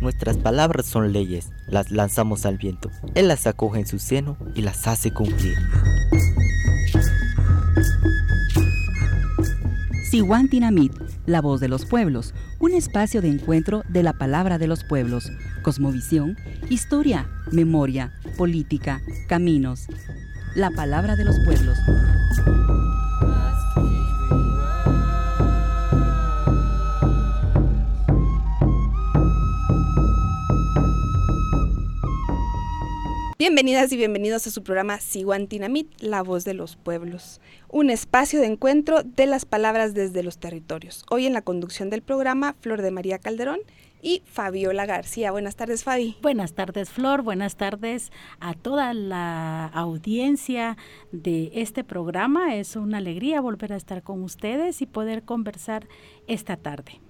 Nuestras palabras son leyes, las lanzamos al viento. Él las acoge en su seno y las hace cumplir. Siwantinamit, la voz de los pueblos, un espacio de encuentro de la palabra de los pueblos, cosmovisión, historia, memoria, política, caminos. La palabra de los pueblos. Bienvenidas y bienvenidos a su programa Siguantinamit, la voz de los pueblos, un espacio de encuentro de las palabras desde los territorios. Hoy en la conducción del programa, Flor de María Calderón y Fabiola García. Buenas tardes, Fabi. Buenas tardes, Flor. Buenas tardes a toda la audiencia de este programa. Es una alegría volver a estar con ustedes y poder conversar esta tarde.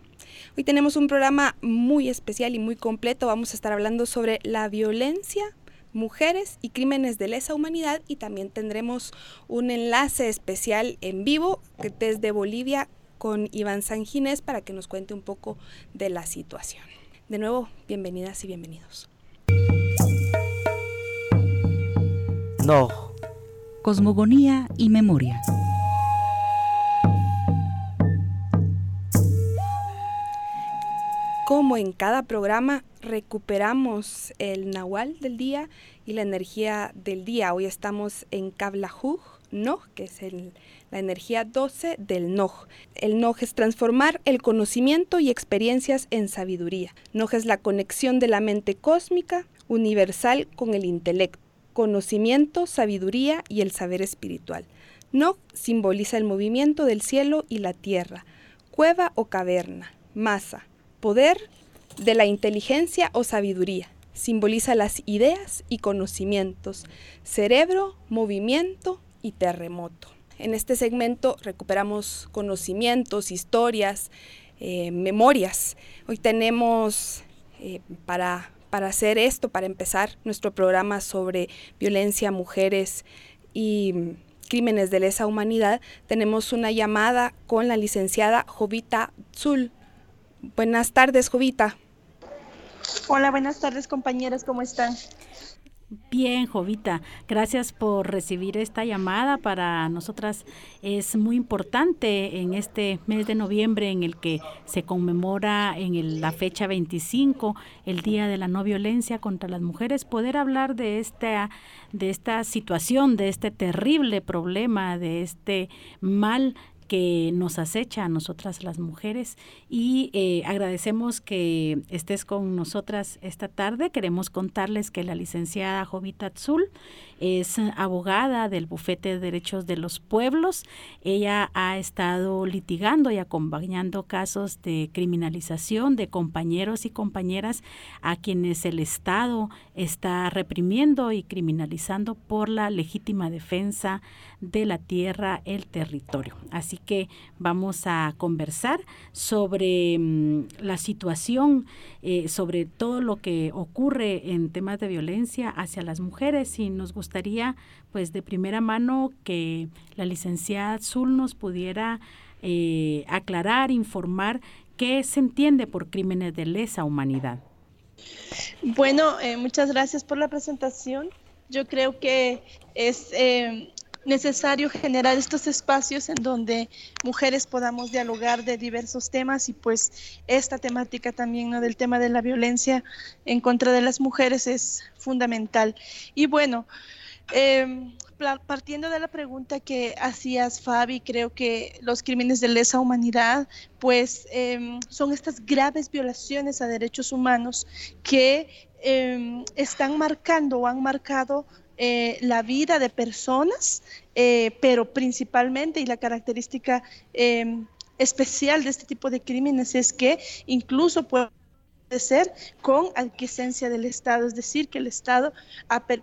Hoy tenemos un programa muy especial y muy completo. Vamos a estar hablando sobre la violencia mujeres y crímenes de lesa humanidad y también tendremos un enlace especial en vivo desde Bolivia con Iván Sanginés para que nos cuente un poco de la situación. De nuevo, bienvenidas y bienvenidos. No. Cosmogonía y memoria. Como en cada programa, recuperamos el nahual del día y la energía del día. Hoy estamos en Kablajuj, Noj, que es la energía 12 del Noj. El Noj es transformar el conocimiento y experiencias en sabiduría. Noj es la conexión de la mente cósmica universal con el intelecto, conocimiento, sabiduría y el saber espiritual. Noj simboliza el movimiento del cielo y la tierra, cueva o caverna, masa, poder de la inteligencia o sabiduría. Simboliza las ideas y conocimientos, cerebro, movimiento y terremoto. En este segmento recuperamos conocimientos, historias, eh, memorias. Hoy tenemos eh, para, para hacer esto, para empezar nuestro programa sobre violencia mujeres y crímenes de lesa humanidad, tenemos una llamada con la licenciada Jovita Zul. Buenas tardes, Jovita. Hola, buenas tardes, compañeras, ¿cómo están? Bien, Jovita, gracias por recibir esta llamada. Para nosotras es muy importante en este mes de noviembre en el que se conmemora en la fecha 25 el Día de la No Violencia contra las Mujeres, poder hablar de esta, de esta situación, de este terrible problema, de este mal que nos acecha a nosotras las mujeres y eh, agradecemos que estés con nosotras esta tarde. Queremos contarles que la licenciada Jovita Tzul es abogada del Bufete de Derechos de los Pueblos. Ella ha estado litigando y acompañando casos de criminalización de compañeros y compañeras a quienes el Estado está reprimiendo y criminalizando por la legítima defensa de la tierra, el territorio. Así que vamos a conversar sobre mm, la situación, eh, sobre todo lo que ocurre en temas de violencia hacia las mujeres y nos gustaría pues de primera mano que la licenciada Zul nos pudiera eh, aclarar, informar qué se entiende por crímenes de lesa humanidad. Bueno, eh, muchas gracias por la presentación. Yo creo que es necesario generar estos espacios en donde mujeres podamos dialogar de diversos temas y pues esta temática también del tema de la violencia en contra de las mujeres es fundamental. Y bueno, em, partiendo de la pregunta que hacías, Fabi, creo que los crímenes de lesa humanidad, pues em, son estas graves violaciones a derechos humanos que em, están marcando o han marcado eh, la vida de personas, eh, pero principalmente y la característica em, especial de este tipo de crímenes es que incluso puede ser con adquiescencia del Estado, es decir, que el Estado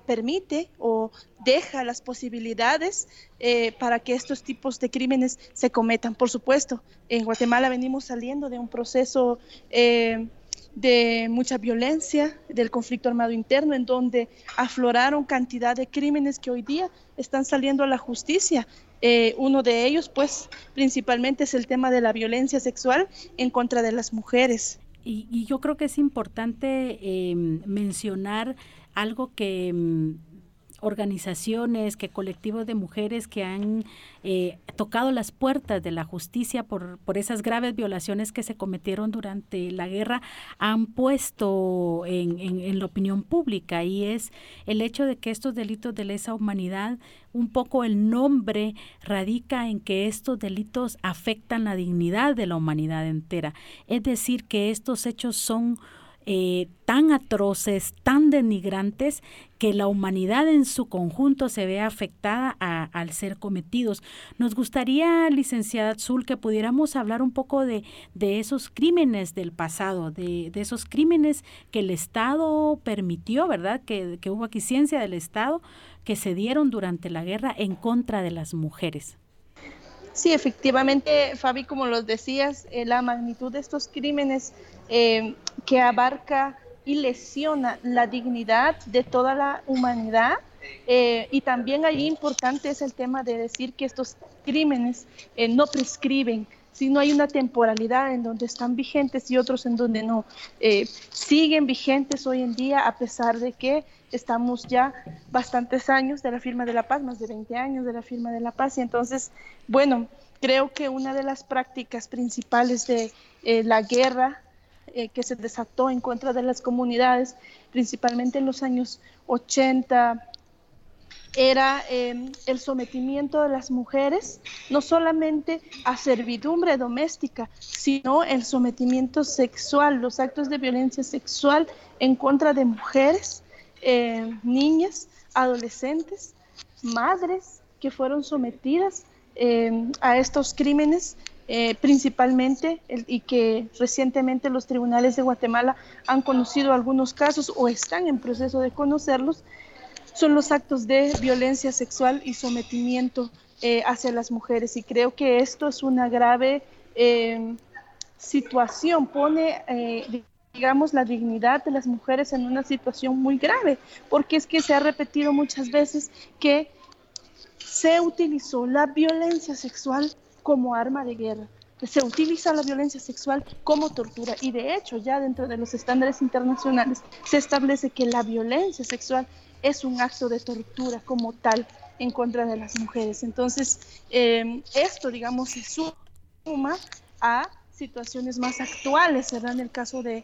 permite o deja las posibilidades eh, para que estos tipos de crímenes se cometan. Por supuesto, en Guatemala venimos saliendo de un proceso de mucha violencia, del conflicto armado interno, en donde afloraron cantidad de crímenes que hoy día están saliendo a la justicia. Eh, uno de ellos, pues, principalmente es el tema de la violencia sexual en contra de las mujeres. Y, yo creo que es importante em, mencionar algo que em, organizaciones, que colectivos de mujeres que han eh, tocado las puertas de la justicia por, por esas graves violaciones que se cometieron durante la guerra han puesto en, en, la opinión pública y es el hecho de que estos delitos de lesa humanidad, un poco el nombre radica en que estos delitos afectan la dignidad de la humanidad entera. Es decir, que estos hechos son eh, tan atroces, tan denigrantes, que la humanidad en su conjunto se ve afectada al ser cometidos. Nos gustaría, licenciada Azul, que pudiéramos hablar un poco de, esos crímenes del pasado, de, esos crímenes que el Estado permitió, ¿verdad? Que, que hubo ciencia del Estado que se dieron durante la guerra en contra de las mujeres. Sí, efectivamente, Fabi, como los decías, eh, la magnitud de estos crímenes eh, que abarca y lesiona la dignidad de toda la humanidad. Eh, y también ahí importante es el tema de decir que estos crímenes no prescriben, sino hay una temporalidad en donde están vigentes y otros en donde no. siguen vigentes hoy en día a pesar de que estamos ya bastantes años de la firma de la paz, más de 20 años de la firma de la paz. Y entonces, bueno, creo que una de las prácticas principales de eh, la guerra eh, que se desató en contra de las comunidades, principalmente en los años 80, era em, el sometimiento de las mujeres, no solamente a servidumbre doméstica, sino el sometimiento sexual, los actos de violencia sexual en contra de mujeres eh, niñas, adolescentes, madres que fueron sometidas eh, a estos crímenes eh, principalmente y que recientemente los tribunales de Guatemala han conocido algunos casos o están en proceso de conocerlos, son los actos de violencia sexual y sometimiento hacia las mujeres. Y creo que esto es una grave situación, pone digamos, la dignidad de las mujeres en una situación muy grave, porque es que se ha repetido muchas veces que se utilizó la violencia sexual como arma de guerra. Se utiliza la violencia sexual como tortura y de hecho ya dentro de los estándares internacionales se establece que la violencia sexual es un acto de tortura como tal en contra de las mujeres. Entonces, eh, esto, digamos, se suma a situaciones más actuales, ¿verdad? En el caso de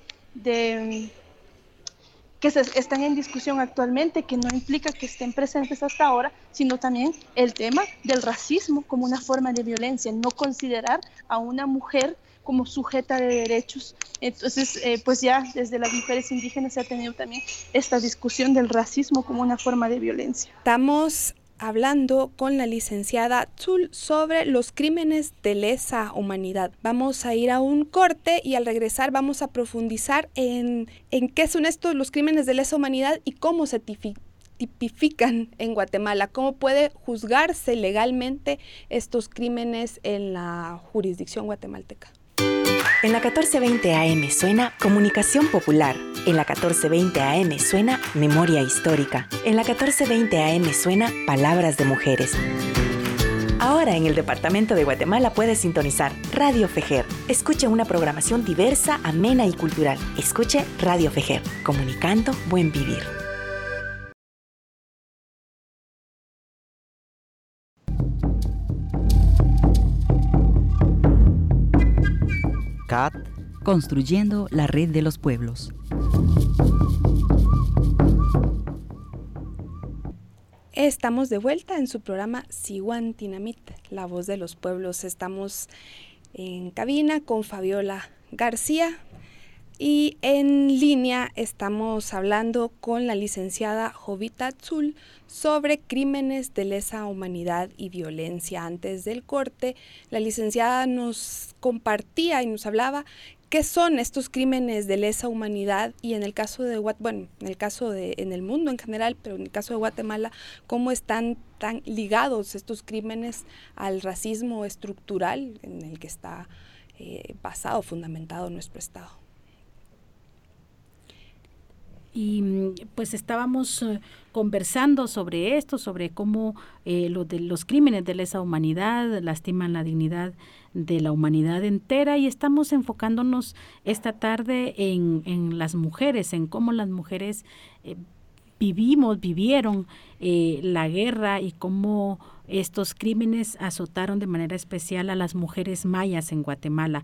que están en discusión actualmente, que no implica que estén presentes hasta ahora, sino también el tema del racismo como una forma de violencia, no considerar a una mujer como sujeta de derechos. Entonces, eh, pues ya desde las mujeres indígenas se ha tenido también esta discusión del racismo como una forma de violencia. Estamos hablando con la licenciada Zul sobre los crímenes de lesa humanidad. Vamos a ir a un corte y al regresar vamos a profundizar en, en qué son estos los crímenes de lesa humanidad y cómo se tipifican en Guatemala, cómo puede juzgarse legalmente estos crímenes en la jurisdicción guatemalteca. En la 1420 AM suena Comunicación Popular. En la 1420 AM suena Memoria Histórica. En la 1420 AM suena Palabras de Mujeres. Ahora en el Departamento de Guatemala puedes sintonizar Radio Fejer. Escuche una programación diversa, amena y cultural. Escuche Radio Fejer, comunicando buen vivir. Construyendo la red de los pueblos. Estamos de vuelta en su programa Siwan Tinamit, la voz de los pueblos. Estamos en cabina con Fabiola García y en línea estamos hablando con la licenciada Jovita Zul sobre crímenes de lesa humanidad y violencia. Antes del corte, la licenciada nos compartía y nos hablaba qué son estos crímenes de lesa humanidad y en el caso de bueno, en el caso de en el mundo en general, pero en el caso de Guatemala, cómo están tan ligados estos crímenes al racismo estructural en el que está eh, basado, fundamentado nuestro Estado. Y mm, pues estábamos eh, conversando sobre esto, sobre cómo eh, de, los crímenes de lesa humanidad lastiman la dignidad de la humanidad entera y estamos enfocándonos esta tarde en, en las mujeres, en cómo las mujeres eh, vivimos, vivieron la guerra y cómo estos crímenes azotaron de manera especial a las mujeres mayas en Guatemala.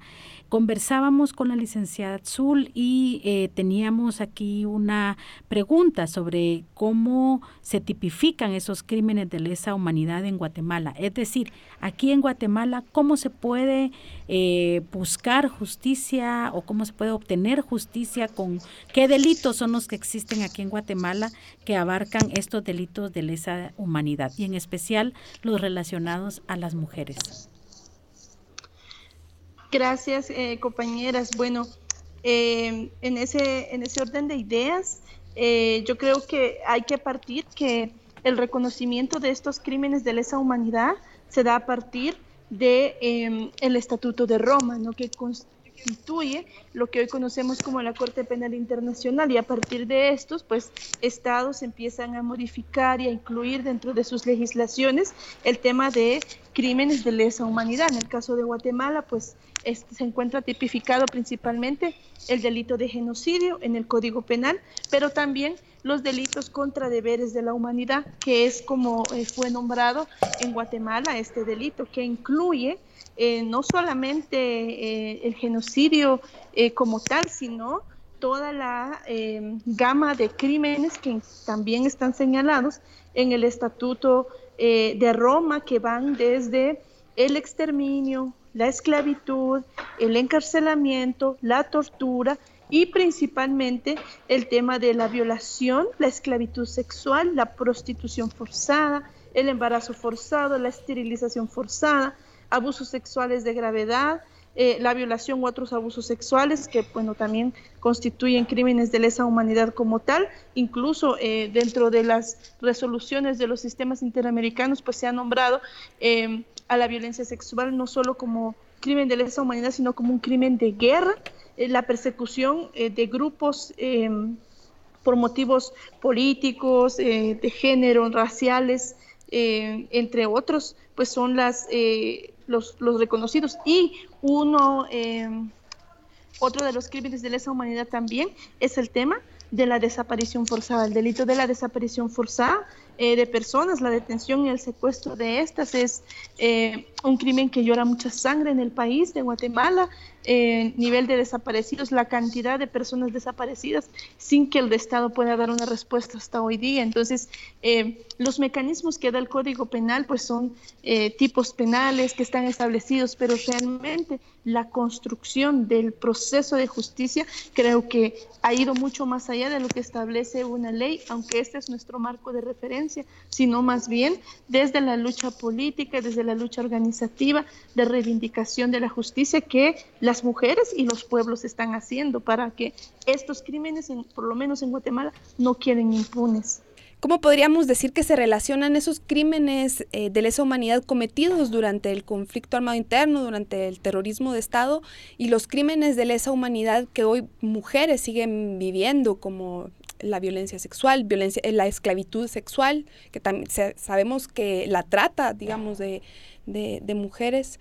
Conversábamos con la licenciada Zul y eh, teníamos aquí una pregunta sobre cómo se tipifican esos crímenes de lesa humanidad en Guatemala. Es decir, aquí en Guatemala, ¿cómo se puede eh, buscar justicia o cómo se puede obtener justicia con qué delitos son los que existen aquí en Guatemala que abarcan estos delitos de lesa humanidad y en especial los relacionados a las mujeres. Gracias, eh, compañeras. Bueno, eh, en, ese, en ese orden de ideas, eh, yo creo que hay que partir que el reconocimiento de estos crímenes de lesa humanidad se da a partir de em, el Estatuto de Roma, ¿no? que constituye lo que hoy conocemos como la Corte Penal Internacional y a partir de estos, pues estados empiezan a modificar y a incluir dentro de sus legislaciones el tema de crímenes de lesa humanidad. En el caso de Guatemala, pues este, se encuentra tipificado principalmente el delito de genocidio en el Código Penal, pero también los delitos contra deberes de la humanidad, que es como eh, fue nombrado en Guatemala este delito, que incluye eh, no solamente eh, el genocidio eh, como tal, sino toda la gama de crímenes que también están señalados en el Estatuto de Roma, que van desde el exterminio, la esclavitud, el encarcelamiento, la tortura y principalmente el tema de la violación, la esclavitud sexual, la prostitución forzada, el embarazo forzado, la esterilización forzada, abusos sexuales de gravedad, eh, la violación u otros abusos sexuales que bueno también constituyen crímenes de lesa humanidad como tal. Incluso eh, dentro de las resoluciones de los sistemas interamericanos pues se ha nombrado eh, a la violencia sexual no solo como crimen de lesa humanidad sino como un crimen de guerra. La persecución de grupos por motivos políticos de género raciales entre otros pues son las los, los reconocidos. Y uno, eh, otro de los crímenes de lesa humanidad también es el tema de la desaparición forzada. El delito de la desaparición forzada eh, de personas, la detención y el secuestro de estas es eh, un crimen que llora mucha sangre en el país de Guatemala eh, nivel de desaparecidos, la cantidad de personas desaparecidas sin que el Estado pueda dar una respuesta hasta hoy día. Entonces, eh, los mecanismos que da el Código Penal pues son eh, tipos penales que están establecidos, pero realmente la construcción del proceso de justicia creo que ha ido mucho más allá de lo que establece una ley, aunque este es nuestro marco de referencia, sino más bien desde la lucha política, desde la lucha organizativa de reivindicación de la justicia que la las mujeres y los pueblos están haciendo para que estos crímenes, por lo menos en Guatemala, no queden impunes. ¿Cómo podríamos decir que se relacionan esos crímenes eh, de lesa humanidad cometidos durante el conflicto armado interno, durante el terrorismo de Estado y los crímenes de lesa humanidad que hoy mujeres siguen viviendo, como la violencia sexual, violencia, eh, la esclavitud sexual, que también sabemos que la trata, digamos, de, de mujeres?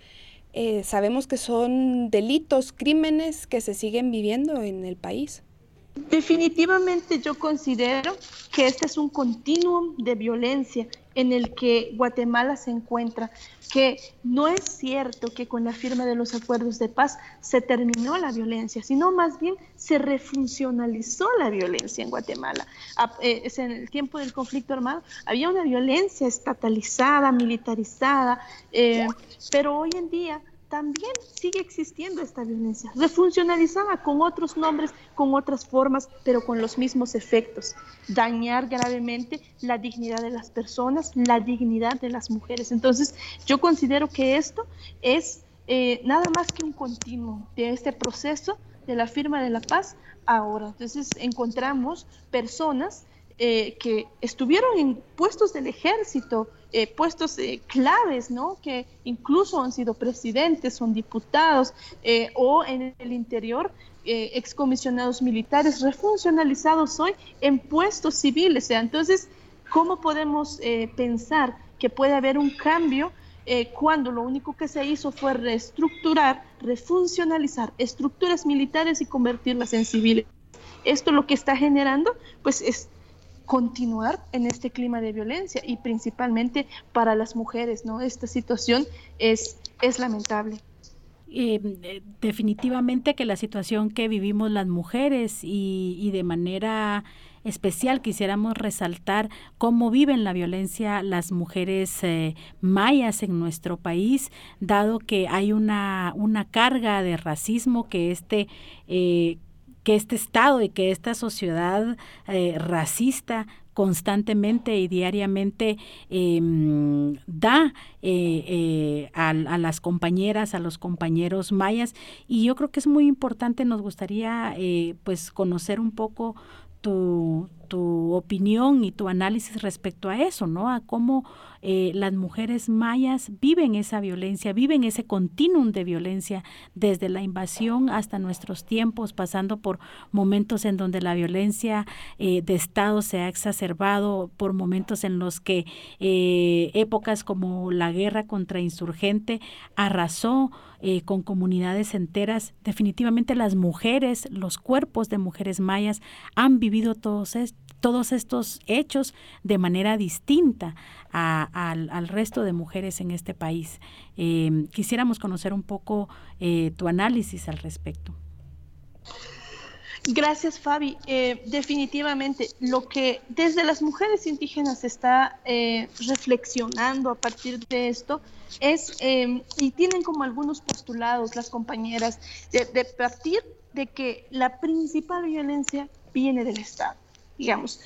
Eh, sabemos que son delitos, crímenes que se siguen viviendo en el país. Definitivamente yo considero que este es un continuum de violencia en el que Guatemala se encuentra, que no es cierto que con la firma de los acuerdos de paz se terminó la violencia, sino más bien se refuncionalizó la violencia en Guatemala. Eh, en el tiempo del conflicto armado había una violencia estatalizada, militarizada, eh, pero hoy en día también sigue existiendo esta violencia, refuncionalizada con otros nombres, con otras formas, pero con los mismos efectos. Dañar gravemente la dignidad de las personas, la dignidad de las mujeres. Entonces, yo considero que esto es eh, nada más que un continuo de este proceso de la firma de la paz ahora. Entonces, encontramos personas eh, que estuvieron en puestos del ejército, eh, puestos eh, claves, ¿no? Que incluso han sido presidentes, son diputados o en el interior excomisionados militares refuncionalizados hoy en puestos civiles. entonces, ¿cómo podemos pensar que puede haber un cambio cuando lo único que se hizo fue reestructurar, refuncionalizar estructuras militares y convertirlas en civiles? Esto lo que está generando, pues es continuar en este clima de violencia y principalmente para las mujeres, ¿no? Esta situación es, es lamentable. Eh, definitivamente que la situación que vivimos las mujeres y, de manera especial quisiéramos resaltar cómo viven la violencia las mujeres eh, mayas en nuestro país, dado que hay una, una carga de racismo que este... Eh, que este Estado y que esta sociedad eh, racista constantemente y diariamente em, da eh, eh, a, las compañeras, a los compañeros mayas. Y yo creo que es muy importante, nos gustaría pues conocer un poco tu, opinión y tu análisis respecto a eso, ¿no? A cómo eh, las mujeres mayas viven esa violencia, viven ese continuum de violencia desde la invasión hasta nuestros tiempos, pasando por momentos en donde la violencia eh, de Estado se ha exacerbado, por momentos en los que eh, épocas como la guerra contra insurgente arrasó con comunidades enteras. Definitivamente las mujeres, los cuerpos de mujeres mayas han vivido todos, todos estos hechos de manera distinta al, resto de mujeres en este país. Em, quisiéramos conocer un poco eh, tu análisis al respecto. Gracias, Fabi. Eh, definitivamente, lo que desde las mujeres indígenas está eh, reflexionando a partir de esto es, em, y tienen como algunos postulados las compañeras, de partir de que la principal violencia viene del Estado, digamos.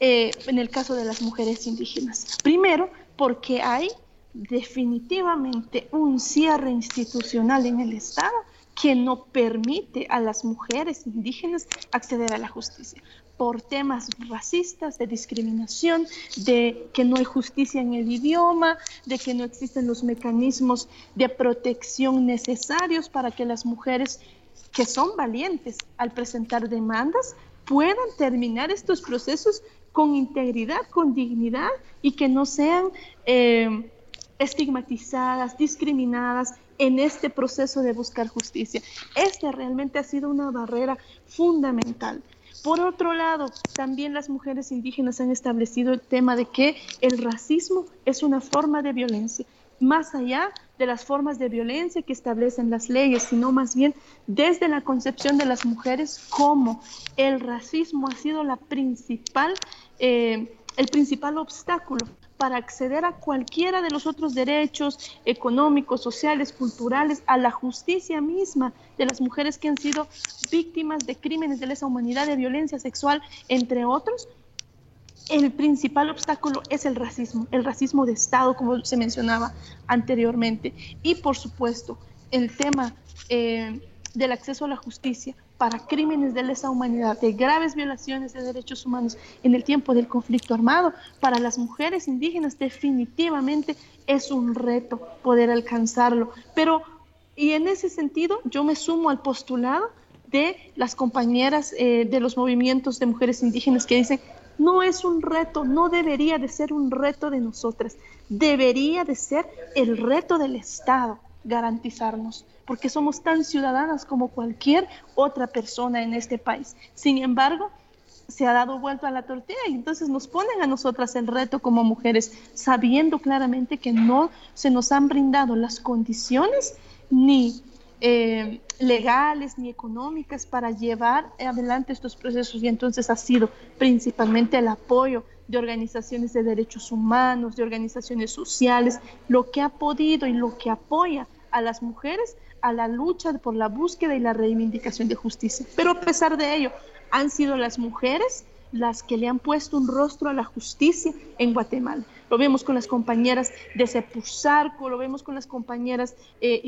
Eh, en el caso de las mujeres indígenas. Primero, porque hay definitivamente un cierre institucional en el Estado que no permite a las mujeres indígenas acceder a la justicia por temas racistas, de discriminación, de que no hay justicia en el idioma, de que no existen los mecanismos de protección necesarios para que las mujeres que son valientes al presentar demandas puedan terminar estos procesos con integridad, con dignidad y que no sean eh, estigmatizadas, discriminadas en este proceso de buscar justicia. Este realmente ha sido una barrera fundamental. Por otro lado, también las mujeres indígenas han establecido el tema de que el racismo es una forma de violencia, más allá de las formas de violencia que establecen las leyes, sino más bien desde la concepción de las mujeres como el racismo ha sido la principal eh, el principal obstáculo para acceder a cualquiera de los otros derechos económicos, sociales, culturales, a la justicia misma de las mujeres que han sido víctimas de crímenes de lesa humanidad, de violencia sexual, entre otros, el principal obstáculo es el racismo, el racismo de Estado, como se mencionaba anteriormente. Y por supuesto, el tema eh, del acceso a la justicia para crímenes de lesa humanidad, de graves violaciones de derechos humanos en el tiempo del conflicto armado, para las mujeres indígenas definitivamente es un reto poder alcanzarlo. Pero, y en ese sentido, yo me sumo al postulado de las compañeras eh, de los movimientos de mujeres indígenas que dicen, no es un reto, no debería de ser un reto de nosotras, debería de ser el reto del Estado garantizarnos porque somos tan ciudadanas como cualquier otra persona en este país. Sin embargo, se ha dado vuelta a la tortilla y entonces nos ponen a nosotras el reto como mujeres, sabiendo claramente que no se nos han brindado las condiciones ni eh, legales ni económicas para llevar adelante estos procesos y entonces ha sido principalmente el apoyo de organizaciones de derechos humanos, de organizaciones sociales, lo que ha podido y lo que apoya a las mujeres a la lucha por la búsqueda y la reivindicación de justicia. Pero a pesar de ello, han sido las mujeres las que le han puesto un rostro a la justicia en Guatemala. Lo vemos con las compañeras de Sepuzarco, lo vemos con las compañeras eh,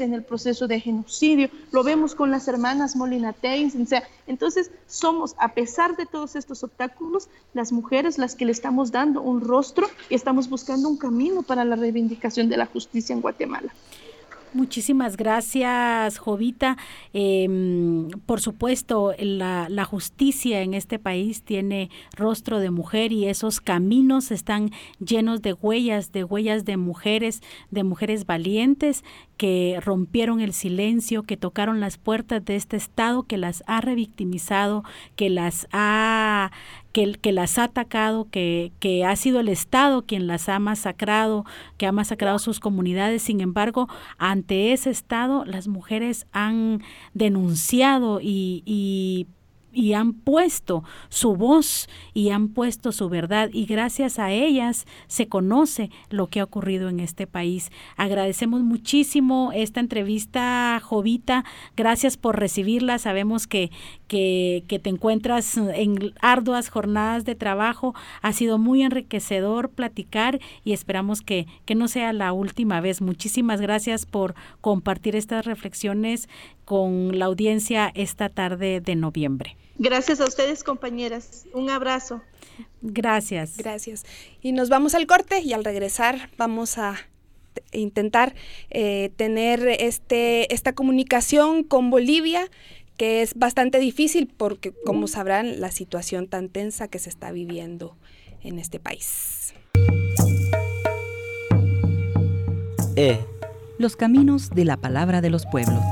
en el proceso de genocidio, lo vemos con las hermanas Molinateins, o entonces somos, a pesar de todos estos obstáculos, las mujeres las que le estamos dando un rostro y estamos buscando un camino para la reivindicación de la justicia en Guatemala. Muchísimas gracias, Jovita. Em, por supuesto, la, la, justicia en este país tiene rostro de mujer y esos caminos están llenos de huellas, de huellas de mujeres, de mujeres valientes que rompieron el silencio, que tocaron las puertas de este Estado, que las ha revictimizado, que las ha que, las ha atacado, que, que, ha sido el Estado quien las ha masacrado, que ha masacrado sus comunidades. Sin embargo, ante ese Estado, las mujeres han denunciado y, y y han puesto su voz y han puesto su verdad y gracias a ellas se conoce lo que ha ocurrido en este país. Agradecemos muchísimo esta entrevista, Jovita. Gracias por recibirla. Sabemos que, que, que te encuentras en arduas jornadas de trabajo. Ha sido muy enriquecedor platicar y esperamos que, que no sea la última vez. Muchísimas gracias por compartir estas reflexiones con la audiencia esta tarde de noviembre. Gracias a ustedes, compañeras. Un abrazo. Gracias. Gracias. Y nos vamos al corte y al regresar vamos a intentar eh, tener este, esta comunicación con Bolivia, que es bastante difícil porque, como sabrán, la situación tan tensa que se está viviendo en este país. E. Los caminos de la palabra de los pueblos.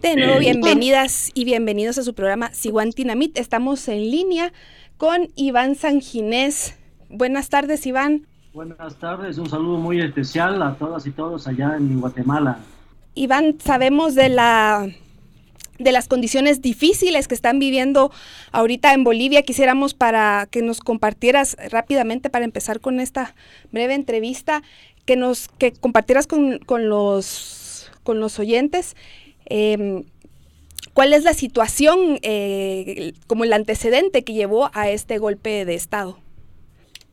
De nuevo, bienvenidas y bienvenidos a su programa Siguantinamit. Estamos en línea con Iván Sanginés. Buenas tardes, Iván. Buenas tardes, un saludo muy especial a todas y todos allá en Guatemala. Iván, sabemos de la de las condiciones difíciles que están viviendo ahorita en Bolivia. Quisiéramos para que nos compartieras rápidamente para empezar con esta breve entrevista, que nos que compartieras con, con los con los oyentes Em, ¿Cuál es la situación, eh, como el antecedente que llevó a este golpe de Estado?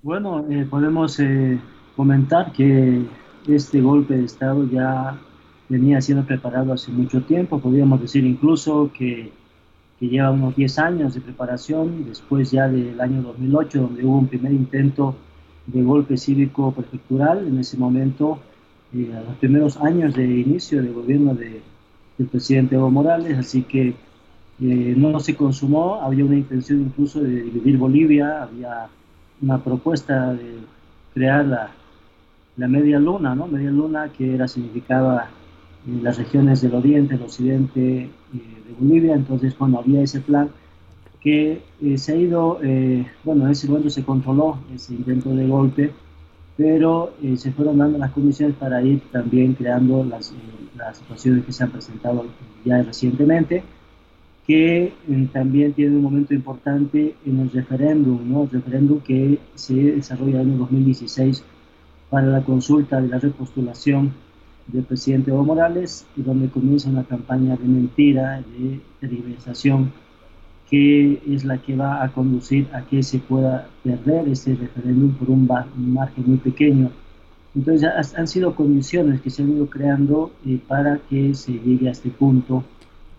Bueno, eh, podemos eh, comentar que este golpe de Estado ya venía siendo preparado hace mucho tiempo, podríamos decir incluso que, lleva unos 10 años de preparación, después ya del año 2008, donde hubo un primer intento de golpe cívico prefectural, en ese momento, a los primeros años de inicio del gobierno de del presidente Evo Morales, así que eh, no se consumó, había una intención incluso de dividir Bolivia, había una propuesta de crear la, la media luna, ¿no? Media luna que era significaba eh, las regiones del oriente, el occidente eh, de Bolivia, entonces cuando había ese plan que se ha ido, bueno, en ese momento se controló ese intento de golpe, pero eh, se fueron dando las condiciones para ir también creando las, eh, las situaciones que se han presentado ya recientemente, que eh, también tiene un momento importante en el referéndum, ¿no? el referéndum que se desarrolla en el 2016 para la consulta de la repostulación del presidente Evo Morales, y donde comienza una campaña de mentira, de tergiversación que es la que va a conducir a que se pueda perder ese referéndum por un, margen muy pequeño. Entonces han sido condiciones que se han ido creando eh, para que se llegue a este punto.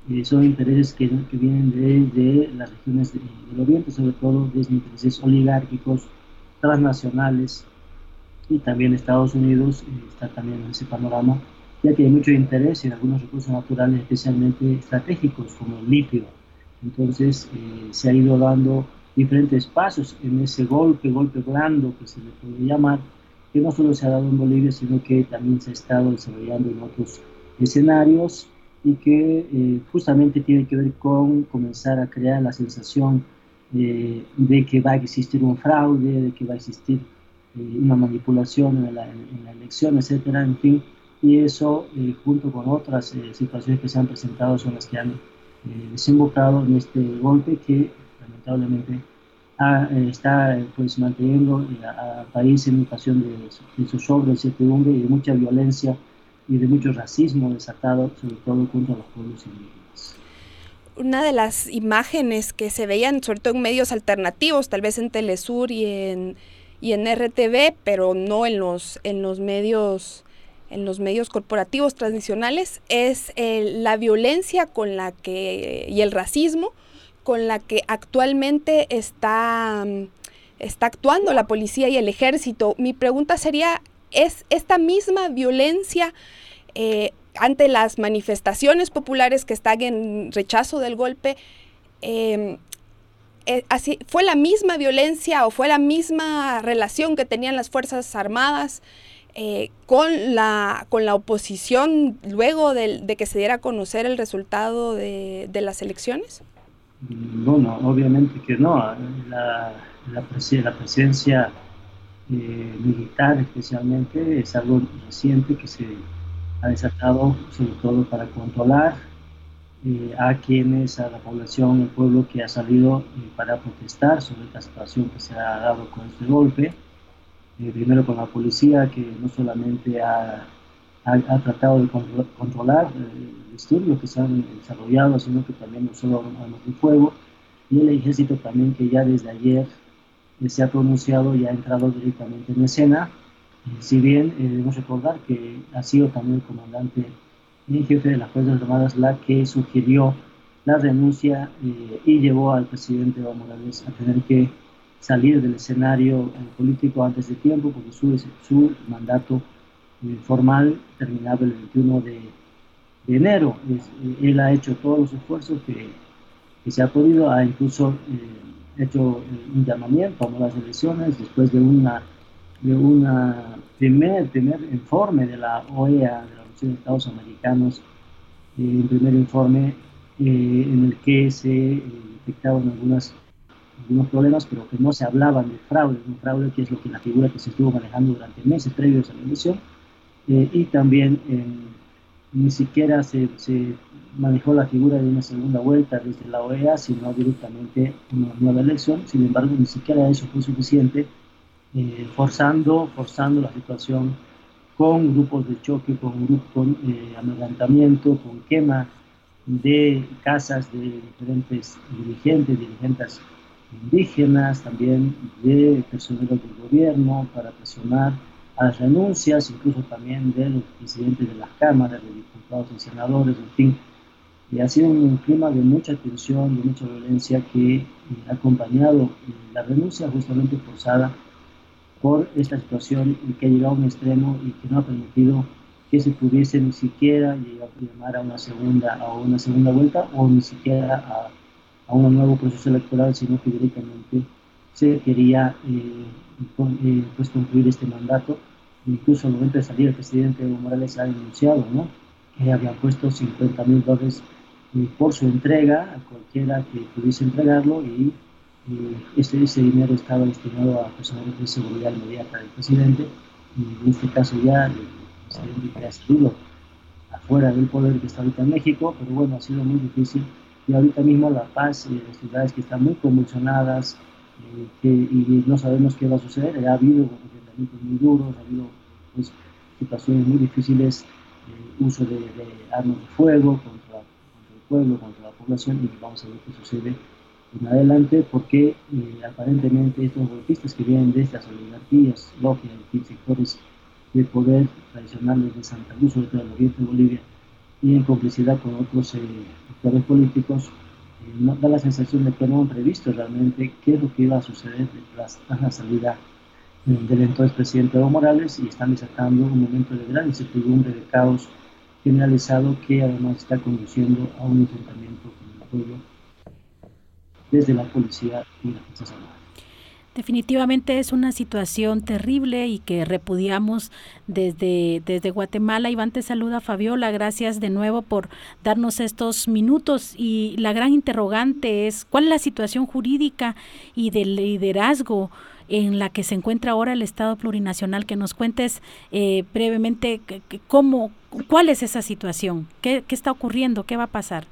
Eh, son intereses que, que vienen de, de, las regiones del Oriente, sobre todo desde intereses oligárquicos, transnacionales, y también Estados Unidos eh, está también en ese panorama, ya que hay mucho interés en algunos recursos naturales, especialmente estratégicos, como el litio. Entonces eh, se ha ido dando diferentes pasos en ese golpe, golpe blando que se le puede llamar, que no solo se ha dado en Bolivia, sino que también se ha estado desarrollando en otros escenarios y que eh, justamente tiene que ver con comenzar a crear la sensación eh, de que va a existir un fraude, de que va a existir una manipulación en la, en la, elección, etcétera, en fin, y eso junto con otras situaciones que se han presentado son las que han eh, desembocado en este golpe que lamentablemente eh, está pues, manteniendo al país en ocasión de, de zozobra, incertidumbre y de mucha violencia y de mucho racismo desatado, sobre todo contra los pueblos indígenas. una de las imágenes que se veían, sobre todo en medios alternativos, tal vez en Telesur y en, y en RTV, pero no en los, en los medios en los medios corporativos tradicionales es la violencia con la que y el racismo con la que actualmente está, está actuando la policía y el ejército. Mi pregunta sería, ¿es esta misma violencia eh, ante las manifestaciones populares que están en rechazo del golpe, em, eh, así, ¿fue la misma violencia o fue la misma relación que tenían las Fuerzas Armadas eh, con, la, con la oposición luego de, que se diera a conocer el resultado de, las elecciones? Bueno, obviamente que no. La, la, presencia eh, militar especialmente es algo reciente que se ha desatado sobre todo para controlar eh, a quienes, a la población, el pueblo que ha salido eh, para protestar sobre esta situación que se ha dado con este golpe. Primero con la policía que no solamente ha, tratado de controlar el estudio que se han desarrollado, sino que también solo armas de fuego, y el ejército también que ya desde ayer se ha pronunciado y ha entrado directamente en escena si bien eh, debemos recordar que ha sido también el comandante y jefe de las Fuerzas Armadas la que sugirió la renuncia eh, y llevó al presidente Evo Morales a tener que salir del escenario eh, político antes de tiempo, porque su, su mandato formal terminaba el 21 de, enero. él ha hecho todos los esfuerzos que, que se ha podido, ha incluso hecho un llamamiento a las elecciones después de una de un primer, primer informe de la OEA, de la Organización de Estados Americanos, eh, un primer informe eh, en el que se eh, detectaban algunas, algunos problemas, pero que no se hablaban de fraude, un fraude que es lo que la figura que se estuvo manejando durante meses previos a la elección, y también ni siquiera se, manejó la figura de una segunda vuelta desde la OEA, sino directamente una nueva elección, sin embargo ni siquiera eso fue suficiente eh, forzando, forzando la situación con grupos de choque, con, grupos, con eh, amedrentamiento, con quema de casas de diferentes dirigentes, dirigentes indígenas, también de personeros del gobierno para presionar a las renuncias, incluso también de los presidentes de las cámaras, de diputados y senadores, en fin. Y ha sido un clima de mucha tensión, de mucha violencia que eh, ha acompañado la renuncia justamente forzada por esta situación y que ha llegado a un extremo y que no ha permitido que se pudiese ni siquiera llegar a llamar a una segunda, a una segunda vuelta o ni siquiera a, a un nuevo proceso electoral, sino que directamente se quería eh, eh, pues concluir este mandato. Incluso al momento de salir el presidente Evo Morales ha denunciado ¿no? que habían puesto 50 mil dólares eh, por su entrega a cualquiera que pudiese entregarlo y este, ese dinero estaba destinado a personas de seguridad inmediata del presidente y en este caso ya el presidente que ha salido afuera del poder que está ahorita en México, pero bueno, ha sido muy difícil y ahorita mismo La Paz, eh, las ciudades que están muy convulsionadas eh, y no sabemos qué va a suceder, ha habido enfrentamientos muy duros, ha habido pues, situaciones muy difíciles, eh, uso de, armas de fuego contra, contra el pueblo, contra la población y vamos a ver qué sucede en adelante porque eh, aparentemente estos golpistas que vienen de estas oligarquías, logias sectores de poder tradicionales de Santa Cruz, sobre todo el oriente de Bolivia, y en complicidad con otros eh, actores políticos, eh, da la sensación de que no han previsto realmente qué es lo que iba a suceder tras, la salida del entonces presidente Evo Morales y están desatando un momento de gran incertidumbre, de caos generalizado que además está conduciendo a un enfrentamiento con el pueblo desde la policía y la Fuerzas Armadas. Definitivamente es una situación terrible y que repudiamos desde, desde Guatemala. Iván te saluda Fabiola, gracias de nuevo por darnos estos minutos y la gran interrogante es cuál es la situación jurídica y del liderazgo en la que se encuentra ahora el Estado plurinacional, que nos cuentes eh, brevemente cómo, cuál es esa situación, qué, qué está ocurriendo, qué va a pasar.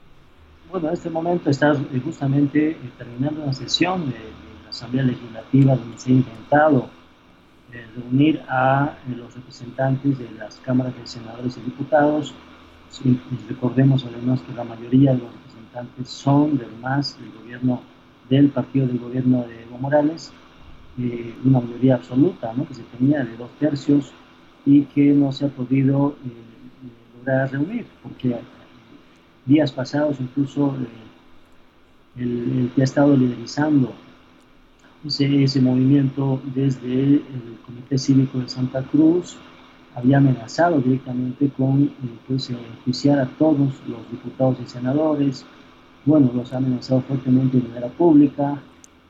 Bueno, en este momento está eh, justamente eh, terminando una sesión Asamblea Legislativa donde se ha intentado eh, reunir a los representantes de las cámaras de senadores y diputados, recordemos además que la mayoría de los representantes son del MAS, del gobierno del partido del gobierno de Evo Morales, eh, una mayoría absoluta ¿no? que se tenía de dos tercios y que no se ha podido eh, lograr reunir, porque días pasados incluso el, que ha estado liderizando ese, movimiento desde el Comité Cívico de Santa Cruz había amenazado directamente con eh, pues, a todos los diputados y senadores, bueno, los ha amenazado fuertemente de manera pública.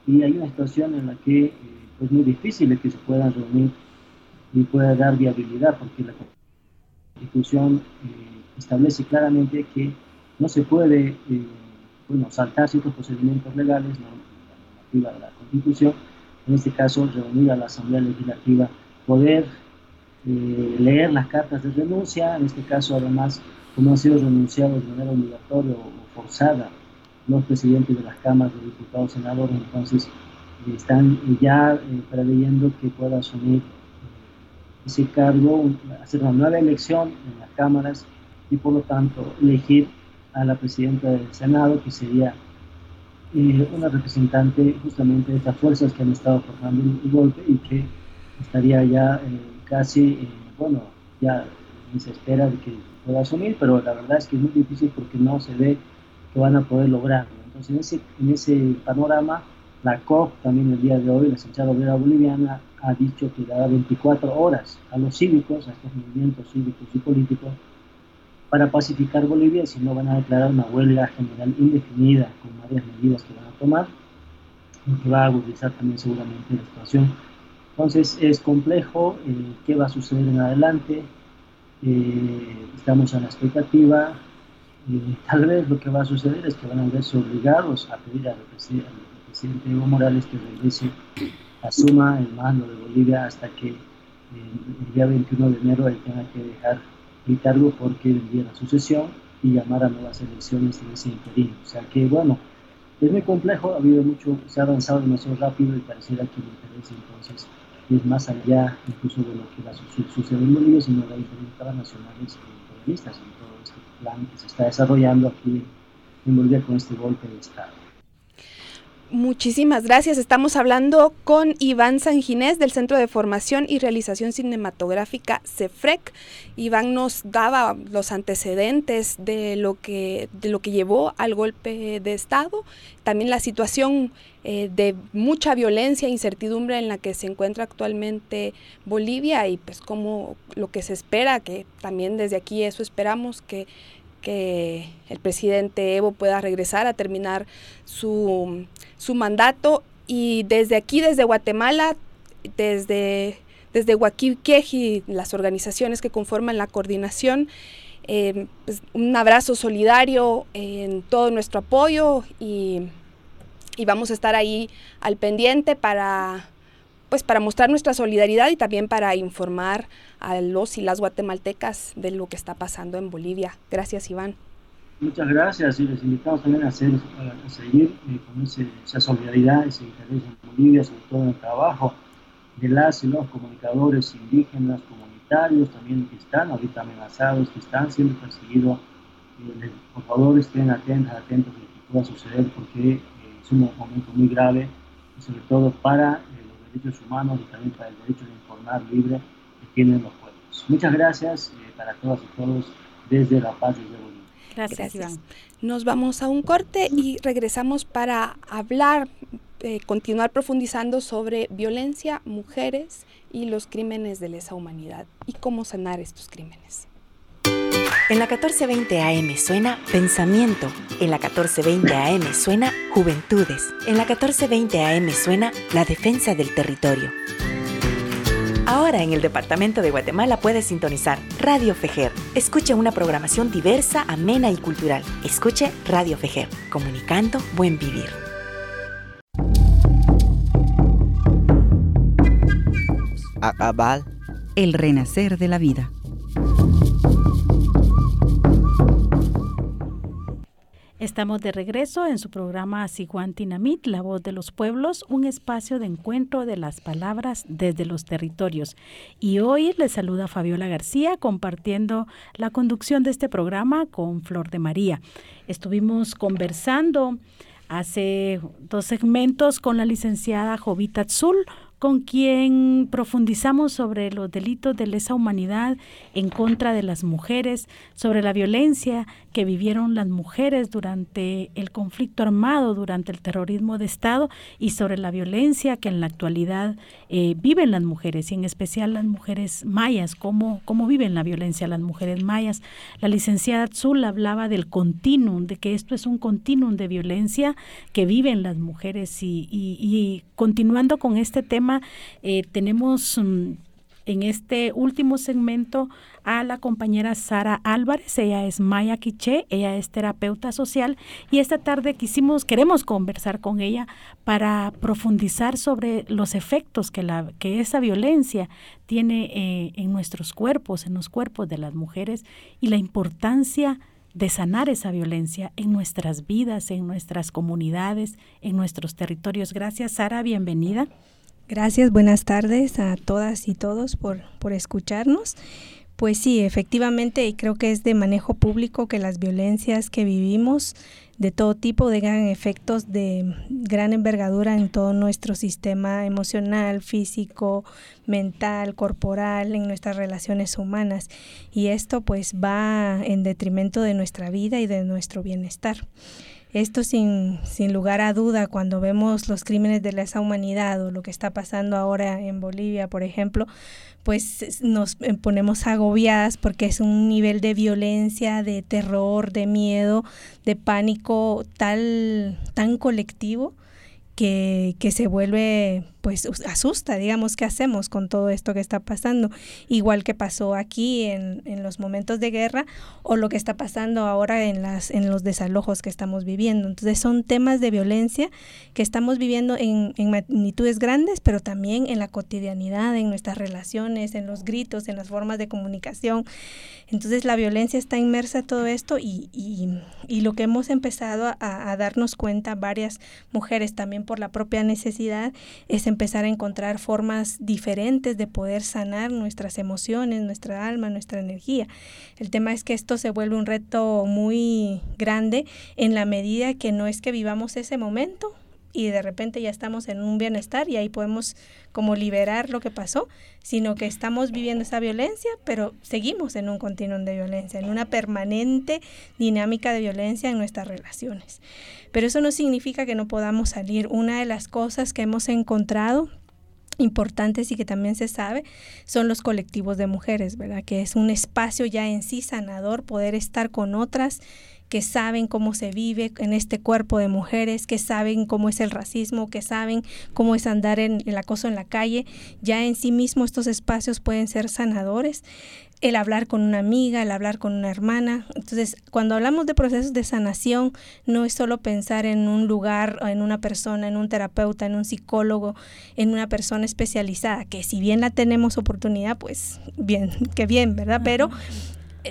Y hay una situación en la que eh, es pues, muy difícil que se puedan reunir y pueda dar viabilidad porque la Constitución eh, establece claramente que no se puede bueno, saltar ciertos procedimientos legales, la normativa de la Constitución, en este caso reunir a la Asamblea Legislativa, poder eh, leer las cartas de renuncia, en este caso además, como han sido renunciados de manera obligatoria o, forzada los presidentes de las cámaras de diputados senadores, entonces están ya eh, preveyendo que pueda asumir ese cargo, hacer una nueva elección en las cámaras y por lo tanto elegir a la presidenta del Senado, que sería eh, una representante justamente de estas fuerzas que han estado formando el, golpe y que estaría ya eh, casi, eh, bueno, ya se espera de que pueda asumir, pero la verdad es que es muy difícil porque no se ve que van a poder lograrlo. Entonces, en ese, en ese panorama, la COP también el día de hoy, la Central Obrera Boliviana, ha dicho que dará 24 horas a los cívicos, a estos movimientos cívicos y políticos, para pacificar Bolivia, si no van a declarar una huelga general indefinida con varias medidas que van a tomar, que va a agudizar también seguramente la situación. Entonces es complejo eh, qué va a suceder en adelante, eh, estamos a la expectativa, eh, tal vez lo que va a suceder es que van a verse obligados a pedir al, presidente Evo Morales que regrese, asuma el mando de Bolivia hasta que el día 21 de enero él tenga que dejar el cargo porque vendría la sucesión y llamar a nuevas elecciones en ese interín. O sea que, bueno, es muy complejo, ha habido mucho, se ha avanzado demasiado rápido y pareciera que el interés entonces es más allá incluso de lo que va a suceder en Bolivia, sino de diferentes nacionales y en todo este plan que se está desarrollando aquí en Bolivia con este golpe de Estado. Muchísimas gracias. Estamos hablando con Iván Sanginés del Centro de Formación y Realización Cinematográfica CEFREC. Iván nos daba los antecedentes de lo que, de lo que llevó al golpe de Estado, también la situación eh, de mucha violencia e incertidumbre en la que se encuentra actualmente Bolivia y pues como lo que se espera, que también desde aquí eso esperamos que que el presidente Evo pueda regresar a terminar su, mandato. Y desde aquí, desde Guatemala, desde, desde y las organizaciones que conforman la coordinación, eh, pues, un abrazo solidario en todo nuestro apoyo y, y vamos a estar ahí al pendiente para pues para mostrar nuestra solidaridad y también para informar a los y las guatemaltecas de lo que está pasando en Bolivia. Gracias, Iván. Muchas gracias y les invitamos también a, hacer, a seguir eh, con esa solidaridad, ese interés en Bolivia, sobre todo en el trabajo de las y los comunicadores indígenas, comunitarios también que están ahorita amenazados, que están siendo perseguidos. Eh, por favor, estén atentos, atentos a lo que pueda suceder porque eh, es un momento muy grave, sobre todo para derechos humanos y también para el derecho de informar libre que tienen los pueblos. Muchas gracias eh, para todas y todos desde La Paz, desde Bolivia. Gracias, Iván. Nos vamos a un corte y regresamos para hablar, eh, continuar profundizando sobre violencia, mujeres y los crímenes de lesa humanidad y cómo sanar estos crímenes. En la 1420 AM suena Pensamiento. En la 1420 AM suena Juventudes. En la 1420 AM suena La Defensa del Territorio. Ahora en el Departamento de Guatemala puedes sintonizar Radio Fejer. Escuche una programación diversa, amena y cultural. Escuche Radio Fejer, comunicando buen vivir. Acabal. El renacer de la vida. Estamos de regreso en su programa Siguantinamit, La Voz de los Pueblos, un espacio de encuentro de las palabras desde los territorios. Y hoy les saluda Fabiola García compartiendo la conducción de este programa con Flor de María. Estuvimos conversando hace dos segmentos con la licenciada Jovita Azul con quien profundizamos sobre los delitos de lesa humanidad en contra de las mujeres, sobre la violencia que vivieron las mujeres durante el conflicto armado, durante el terrorismo de Estado y sobre la violencia que en la actualidad eh, viven las mujeres y en especial las mujeres mayas, cómo, cómo viven la violencia las mujeres mayas. La licenciada Azul hablaba del continuum, de que esto es un continuum de violencia que viven las mujeres y continuando con este tema, eh, tenemos mm, en este último segmento a la compañera Sara Álvarez, ella es Maya Quiche, ella es terapeuta social y esta tarde quisimos, queremos conversar con ella para profundizar sobre los efectos que, la, que esa violencia tiene eh, en nuestros cuerpos, en los cuerpos de las mujeres y la importancia de sanar esa violencia en nuestras vidas, en nuestras comunidades, en nuestros territorios. Gracias, Sara, bienvenida. Gracias, buenas tardes a todas y todos por, por escucharnos. Pues sí, efectivamente, y creo que es de manejo público que las violencias que vivimos de todo tipo tengan efectos de gran envergadura en todo nuestro sistema emocional, físico, mental, corporal, en nuestras relaciones humanas. Y esto pues va en detrimento de nuestra vida y de nuestro bienestar. Esto sin, sin lugar a duda, cuando vemos los crímenes de lesa humanidad o lo que está pasando ahora en Bolivia, por ejemplo, pues nos eh, ponemos agobiadas porque es un nivel de violencia, de terror, de miedo, de pánico tal, tan colectivo que, que se vuelve pues asusta, digamos, qué hacemos con todo esto que está pasando, igual que pasó aquí en, en, los momentos de guerra o lo que está pasando ahora en, las, en los desalojos que estamos viviendo. Entonces son temas de violencia que estamos viviendo en, en magnitudes grandes, pero también en la cotidianidad, en nuestras relaciones, en los gritos, en las formas de comunicación. Entonces la violencia está inmersa en todo esto y, y, y lo que hemos empezado a, darnos cuenta varias mujeres también por la propia necesidad es empezar a encontrar formas diferentes de poder sanar nuestras emociones, nuestra alma, nuestra energía. El tema es que esto se vuelve un reto muy grande en la medida que no es que vivamos ese momento y de repente ya estamos en un bienestar y ahí podemos como liberar lo que pasó, sino que estamos viviendo esa violencia, pero seguimos en un continuum de violencia, en una permanente dinámica de violencia en nuestras relaciones. Pero eso no significa que no podamos salir. Una de las cosas que hemos encontrado importantes y que también se sabe son los colectivos de mujeres, ¿verdad? Que es un espacio ya en sí sanador poder estar con otras que saben cómo se vive en este cuerpo de mujeres, que saben cómo es el racismo, que saben cómo es andar en el acoso en la calle. Ya en sí mismo estos espacios pueden ser sanadores el hablar con una amiga, el hablar con una hermana. Entonces, cuando hablamos de procesos de sanación, no es solo pensar en un lugar, en una persona, en un terapeuta, en un psicólogo, en una persona especializada, que si bien la tenemos oportunidad, pues bien, que bien, ¿verdad? Pero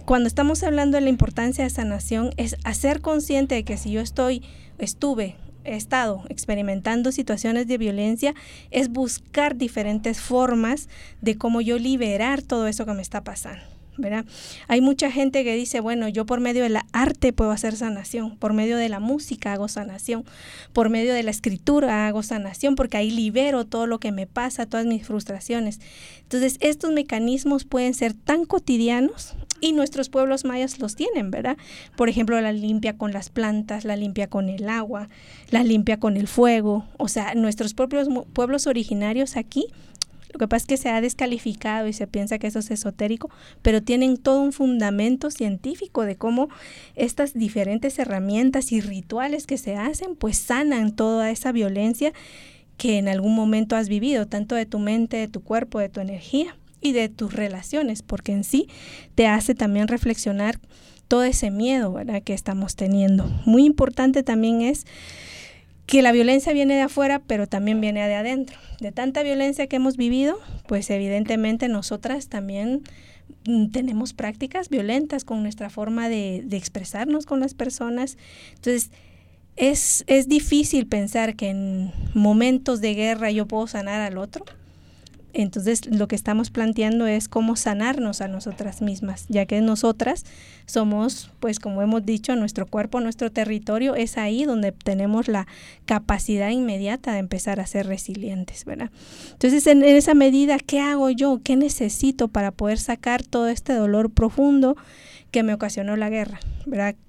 cuando estamos hablando de la importancia de sanación, es hacer consciente de que si yo estoy, estuve he estado experimentando situaciones de violencia es buscar diferentes formas de cómo yo liberar todo eso que me está pasando. Hay mucha gente que dice, bueno, yo por medio de la arte puedo hacer sanación, por medio de la música hago sanación, por medio de la escritura hago sanación, porque ahí libero todo lo que me pasa, todas mis frustraciones. Entonces, estos mecanismos pueden ser tan cotidianos y nuestros pueblos mayas los tienen, ¿verdad? Por ejemplo, la limpia con las plantas, la limpia con el agua, la limpia con el fuego. O sea, nuestros propios pueblos originarios aquí lo que pasa es que se ha descalificado y se piensa que eso es esotérico, pero tienen todo un fundamento científico de cómo estas diferentes herramientas y rituales que se hacen, pues sanan toda esa violencia que en algún momento has vivido, tanto de tu mente, de tu cuerpo, de tu energía y de tus relaciones, porque en sí te hace también reflexionar todo ese miedo que estamos teniendo. Muy importante también es que la violencia viene de afuera, pero también viene de adentro. De tanta violencia que hemos vivido, pues evidentemente nosotras también mm, tenemos prácticas violentas con nuestra forma de, expresarnos con las personas. Entonces, es, es difícil pensar que en momentos de guerra yo puedo sanar al otro entonces lo que estamos planteando es cómo sanarnos a nosotras mismas, ya que nosotras somos, pues como hemos dicho, nuestro cuerpo, nuestro territorio, es ahí donde tenemos la capacidad inmediata de empezar a ser resilientes, ¿verdad? Entonces en, en esa medida, ¿qué hago yo? ¿Qué necesito para poder sacar todo este dolor profundo? que me ocasionó la guerra,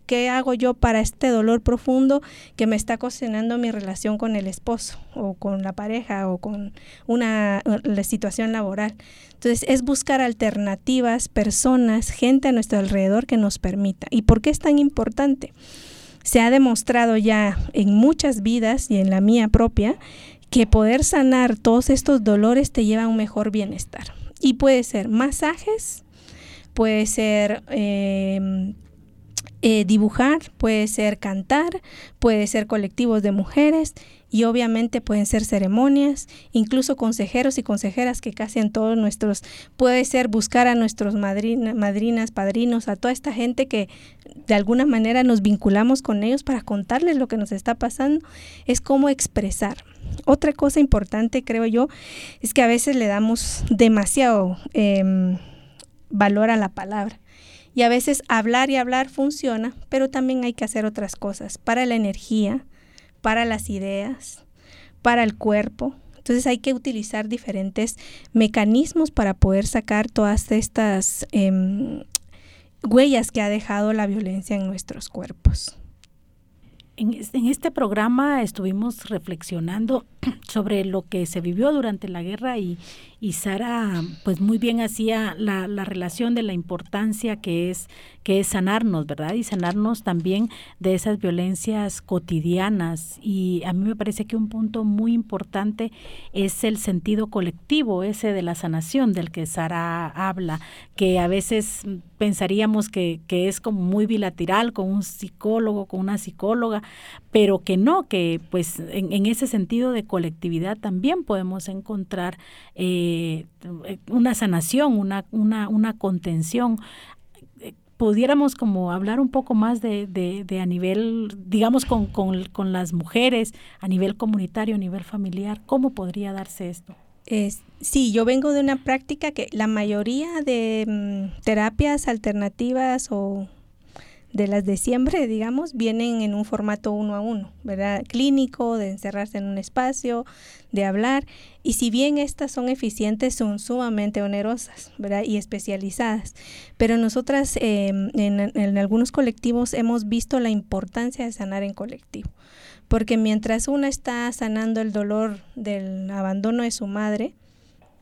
¿Qué hago yo para este dolor profundo que me está cocinando mi relación con el esposo o con la pareja o con una situación laboral? Entonces es buscar alternativas, personas, gente a nuestro alrededor que nos permita. ¿Y por qué es tan importante? Se ha demostrado ya en muchas vidas y en la mía propia que poder sanar todos estos dolores te lleva a un mejor bienestar. Y puede ser masajes, puede ser em, eh, dibujar, puede ser cantar, puede ser colectivos de mujeres y obviamente pueden ser ceremonias, incluso consejeros y consejeras que casi en todos nuestros, puede ser buscar a nuestros madrinas, padrinos, a toda esta gente que de alguna manera nos vinculamos con ellos para contarles lo que nos está pasando, es cómo expresar. Otra cosa importante, creo yo, es que a veces le damos demasiado... Em, valora la palabra. Y a veces hablar y hablar funciona, pero también hay que hacer otras cosas para la energía, para las ideas, para el cuerpo. Entonces hay que utilizar diferentes mecanismos para poder sacar todas estas em, huellas que ha dejado la violencia en nuestros cuerpos. En, este programa estuvimos reflexionando sobre lo que se vivió durante la guerra y, y Sara pues muy bien hacía la, la, relación de la importancia que es que es sanarnos, ¿verdad? Y sanarnos también de esas violencias cotidianas. Y a mí me parece que un punto muy importante es el sentido colectivo, ese de la sanación del que Sara habla, que a veces pensaríamos que, que es como muy bilateral con un psicólogo, con una psicóloga, pero que no, que pues en, ese sentido de colectividad también podemos encontrar eh, una sanación, una, una, una contención pudiéramos como hablar un poco más de, de, a nivel, digamos, con, con, con, las mujeres, a nivel comunitario, a nivel familiar, ¿cómo podría darse esto? Es, sí, yo vengo de una práctica que la mayoría de mm, terapias alternativas o de las de siempre, digamos, vienen en un formato uno a uno, ¿verdad? Clínico, de encerrarse en un espacio, de hablar. Y si bien estas son eficientes, son sumamente onerosas, ¿verdad? Y especializadas. Pero nosotras em, en, en algunos colectivos hemos visto la importancia de sanar en colectivo. Porque mientras una está sanando el dolor del abandono de su madre,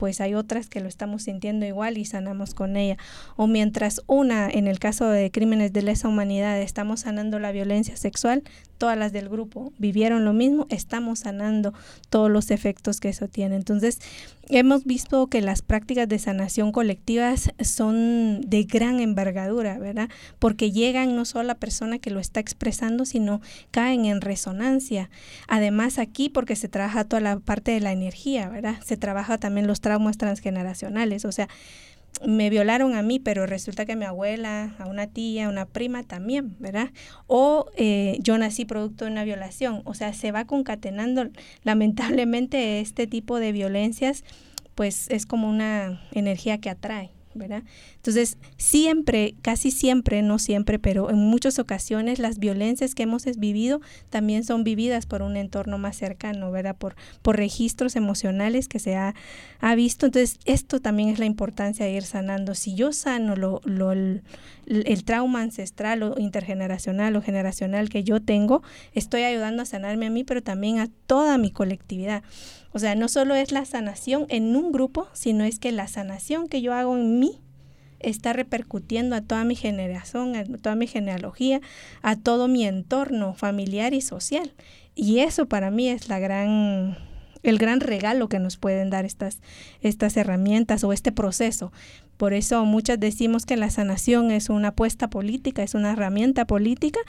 pues hay otras que lo estamos sintiendo igual y sanamos con ella. O mientras una, en el caso de crímenes de lesa humanidad, estamos sanando la violencia sexual, todas las del grupo vivieron lo mismo, estamos sanando todos los efectos que eso tiene. Entonces, hemos visto que las prácticas de sanación colectivas son de gran envergadura, ¿verdad? Porque llegan no solo a la persona que lo está expresando, sino caen en resonancia. Además, aquí, porque se trabaja toda la parte de la energía, ¿verdad? Se trabaja también los traumas transgeneracionales, o sea, me violaron a mí, pero resulta que mi abuela, a una tía, a una prima también, ¿verdad? O eh, yo nací producto de una violación. O sea, se va concatenando. Lamentablemente este tipo de violencias, pues es como una energía que atrae. ¿Verdad? Entonces, siempre, casi siempre, no siempre, pero en muchas ocasiones las violencias que hemos vivido también son vividas por un entorno más cercano, ¿verdad? Por, por registros emocionales que se ha, ha visto. Entonces, esto también es la importancia de ir sanando. Si yo sano lo, lo, el, trauma ancestral o intergeneracional o generacional que yo tengo, estoy ayudando a sanarme a mí, pero también a toda mi colectividad. O sea, no solo es la sanación en un grupo, sino es que la sanación que yo hago en mí está repercutiendo a toda mi generación, a toda mi genealogía, a todo mi entorno familiar y social. Y eso para mí es la gran el gran regalo que nos pueden dar estas, estas herramientas o este proceso. Por eso muchas decimos que la sanación es una apuesta política, es una herramienta política,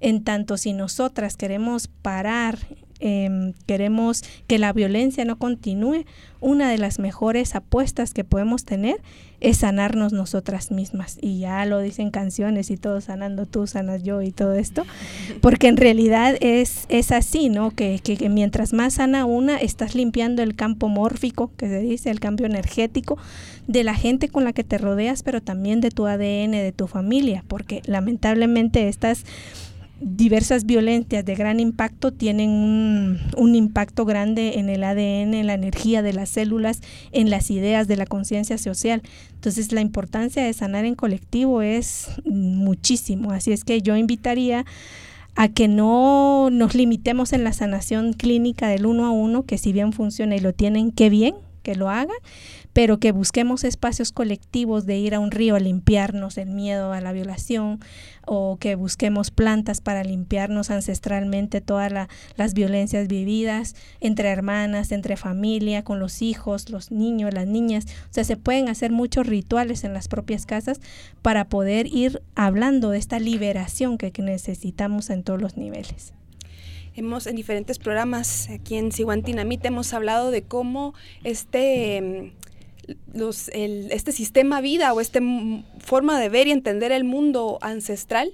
en tanto si nosotras queremos parar em, queremos que la violencia no continúe, una de las mejores apuestas que podemos tener es sanarnos nosotras mismas. Y ya lo dicen canciones y todo sanando tú, sanas yo y todo esto. Porque en realidad es, es así, ¿no? Que, que, mientras más sana una, estás limpiando el campo mórfico, que se dice, el cambio energético de la gente con la que te rodeas, pero también de tu ADN, de tu familia. Porque lamentablemente estas diversas violencias de gran impacto tienen un, impacto grande en el ADN, en la energía de las células, en las ideas de la conciencia social. Entonces la importancia de sanar en colectivo es muchísimo. Así es que yo invitaría a que no nos limitemos en la sanación clínica del uno a uno, que si bien funciona y lo tienen, qué bien que lo hagan, pero que busquemos espacios colectivos de ir a un río a limpiarnos el miedo a la violación o que busquemos plantas para limpiarnos ancestralmente todas las violencias vividas entre hermanas, entre familia, con los hijos, los niños, las niñas. O sea, se pueden hacer muchos rituales en las propias casas para poder ir hablando de esta liberación que, necesitamos en todos los niveles. Hemos en diferentes programas aquí en Siguantinamite hemos hablado de cómo este los, este sistema vida o esta forma de ver y entender el mundo ancestral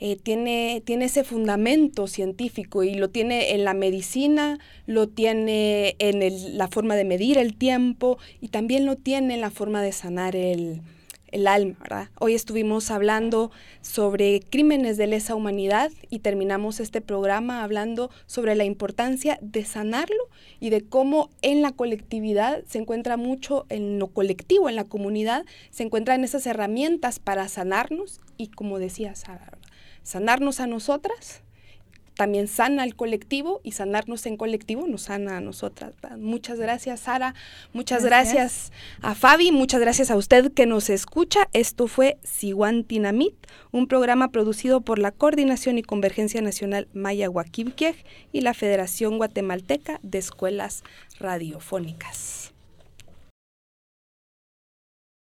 eh, tiene, tiene ese fundamento científico y lo tiene en la medicina, lo tiene en la forma de medir el tiempo y también lo tiene en la forma de sanar el, el alma, ¿verdad? Hoy estuvimos hablando sobre crímenes de lesa humanidad y terminamos este programa hablando sobre la importancia de sanarlo y de cómo en la colectividad se encuentra mucho, en lo colectivo, en la comunidad, se encuentran esas herramientas para sanarnos y como decía Sara, sanarnos a nosotras también sana al colectivo y sanarnos en colectivo nos sana a nosotras. Muchas gracias, Sara. Muchas gracias. a Fabi. Muchas gracias a usted que nos escucha. Esto fue Siguantinamit, un programa producido por la Coordinación y Convergencia Nacional Maya Huaquibquiej y la Federación Guatemalteca de Escuelas Radiofónicas.